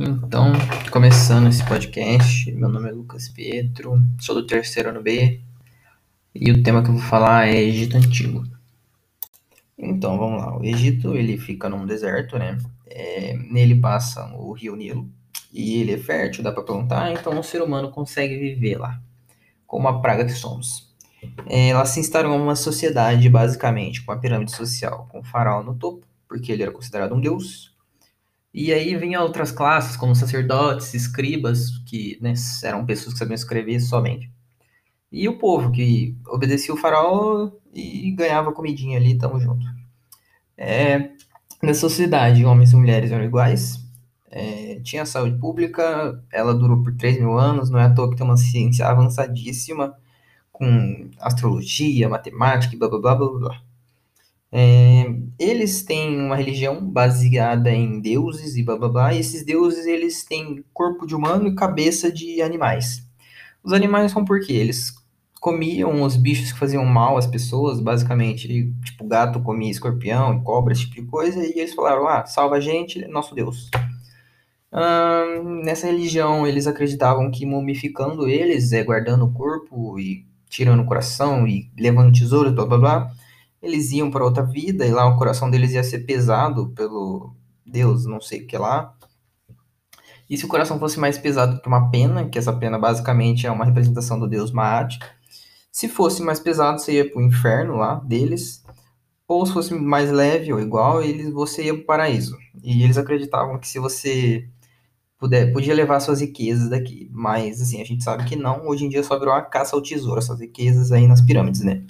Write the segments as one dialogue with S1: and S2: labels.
S1: Então, começando esse podcast, meu nome é Lucas Pietro, sou do terceiro ano B e o tema que eu vou falar é Egito Antigo. Então, vamos lá. O Egito, ele fica num deserto, né? É, nele passa o rio Nilo e ele é fértil, dá para plantar, então o ser humano consegue viver lá, como a praga que somos. É, ela se instalou em uma sociedade, basicamente, com a pirâmide social, com o faraó no topo, porque ele era considerado um deus, e aí vinham outras classes, como sacerdotes, escribas, que né, eram pessoas que sabiam escrever somente. E o povo, que obedecia o faraó e ganhava comidinha ali, tamo junto. É, na sociedade, homens e mulheres eram iguais, é, tinha saúde pública, ela durou por 3 mil anos, não é à toa que tem uma ciência avançadíssima, com astrologia, matemática e blá blá blá blá blá. É, eles têm uma religião baseada em deuses e blá blá blá, e esses deuses eles têm corpo de humano e cabeça de animais. Os animais são porque eles comiam os bichos que faziam mal às pessoas, basicamente, tipo gato comia escorpião, cobra, esse tipo de coisa, e eles falaram: ah, salva a gente, nosso Deus. Hum, nessa religião, eles acreditavam que mumificando eles, é, guardando o corpo e tirando o coração e levando tesouros, blá blá blá, eles iam para outra vida e lá o coração deles ia ser pesado pelo Deus, não sei o que lá. E se o coração fosse mais pesado que uma pena, que essa pena basicamente é uma representação do Deus Maat, se fosse mais pesado, você ia para o inferno lá deles, ou se fosse mais leve ou igual, eles, você ia para o paraíso. E eles acreditavam que se você puder, podia levar suas riquezas daqui, mas assim, a gente sabe que não, hoje em dia só virou uma caça ao tesouro, essas riquezas aí nas pirâmides, né?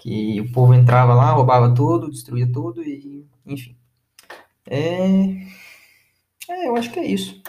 S1: Que o povo entrava lá, roubava tudo, destruía tudo e, enfim. É, é eu acho que é isso.